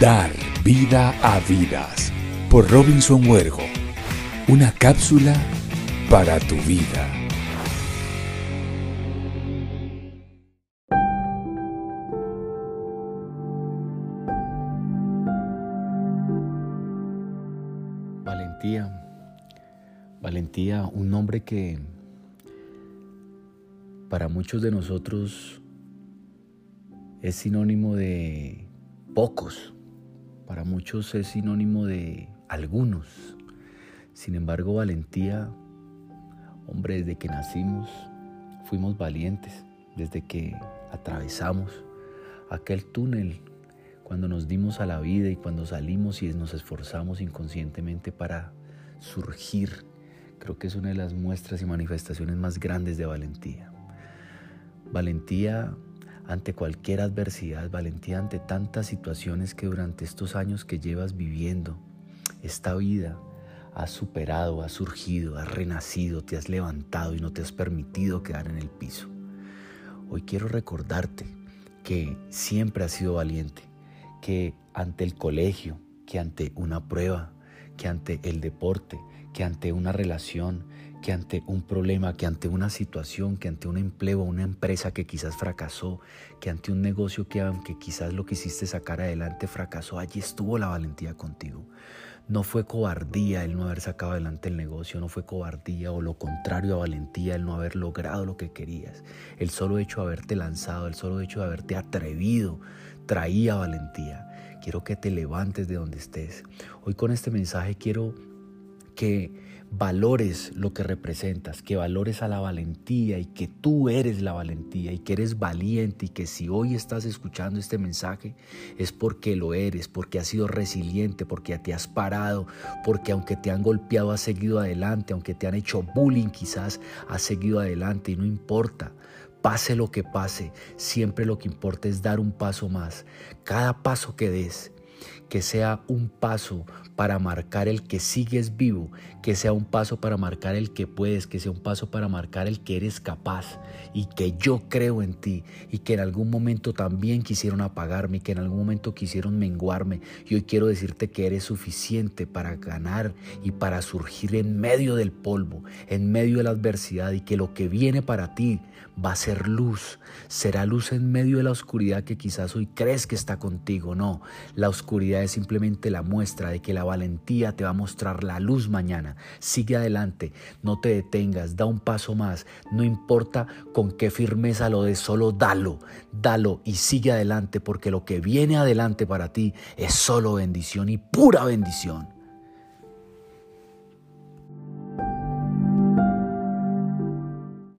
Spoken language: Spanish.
Dar vida a vidas por Robinson Huergo. Una cápsula para tu vida. Valentía. Valentía, un nombre que para muchos de nosotros es sinónimo de pocos, para muchos es sinónimo de algunos. Sin embargo, valentía, hombre, desde que nacimos fuimos valientes, desde que atravesamos aquel túnel, cuando nos dimos a la vida y cuando salimos y nos esforzamos inconscientemente para surgir, creo que es una de las muestras y manifestaciones más grandes de valentía. Valentía ante cualquier adversidad, valentía ante tantas situaciones que durante estos años que llevas viviendo esta vida has superado, has surgido, has renacido, te has levantado y no te has permitido quedar en el piso. Hoy quiero recordarte que siempre has sido valiente, que ante el colegio, que ante una prueba, que ante el deporte, que ante una relación, que ante un problema, que ante una situación, que ante un empleo, una empresa que quizás fracasó, que ante un negocio que aunque quizás lo quisiste sacar adelante fracasó, allí estuvo la valentía contigo. No fue cobardía el no haber sacado adelante el negocio, no fue cobardía o lo contrario a valentía el no haber logrado lo que querías. El solo hecho de haberte lanzado, el solo hecho de haberte atrevido, traía valentía. Quiero que te levantes de donde estés. Hoy con este mensaje quiero que valores lo que representas, que valores a la valentía y que tú eres la valentía y que eres valiente y que si hoy estás escuchando este mensaje es porque lo eres, porque has sido resiliente, porque te has parado, porque aunque te han golpeado has seguido adelante, aunque te han hecho bullying quizás has seguido adelante y no importa. Pase lo que pase, siempre lo que importa es dar un paso más. Cada paso que des, que sea un paso para marcar el que sigues vivo, que sea un paso para marcar el que puedes, que sea un paso para marcar el que eres capaz y que yo creo en ti y que en algún momento también quisieron apagarme que en algún momento quisieron menguarme. Y hoy quiero decirte que eres suficiente para ganar y para surgir en medio del polvo, en medio de la adversidad y que lo que viene para ti va a ser luz, será luz en medio de la oscuridad que quizás hoy crees que está contigo. No, la oscuridad es simplemente la muestra de que la valentía te va a mostrar la luz mañana. Sigue adelante, no te detengas, da un paso más, no importa con qué firmeza lo des, solo dalo, dalo y sigue adelante porque lo que viene adelante para ti es solo bendición y pura bendición.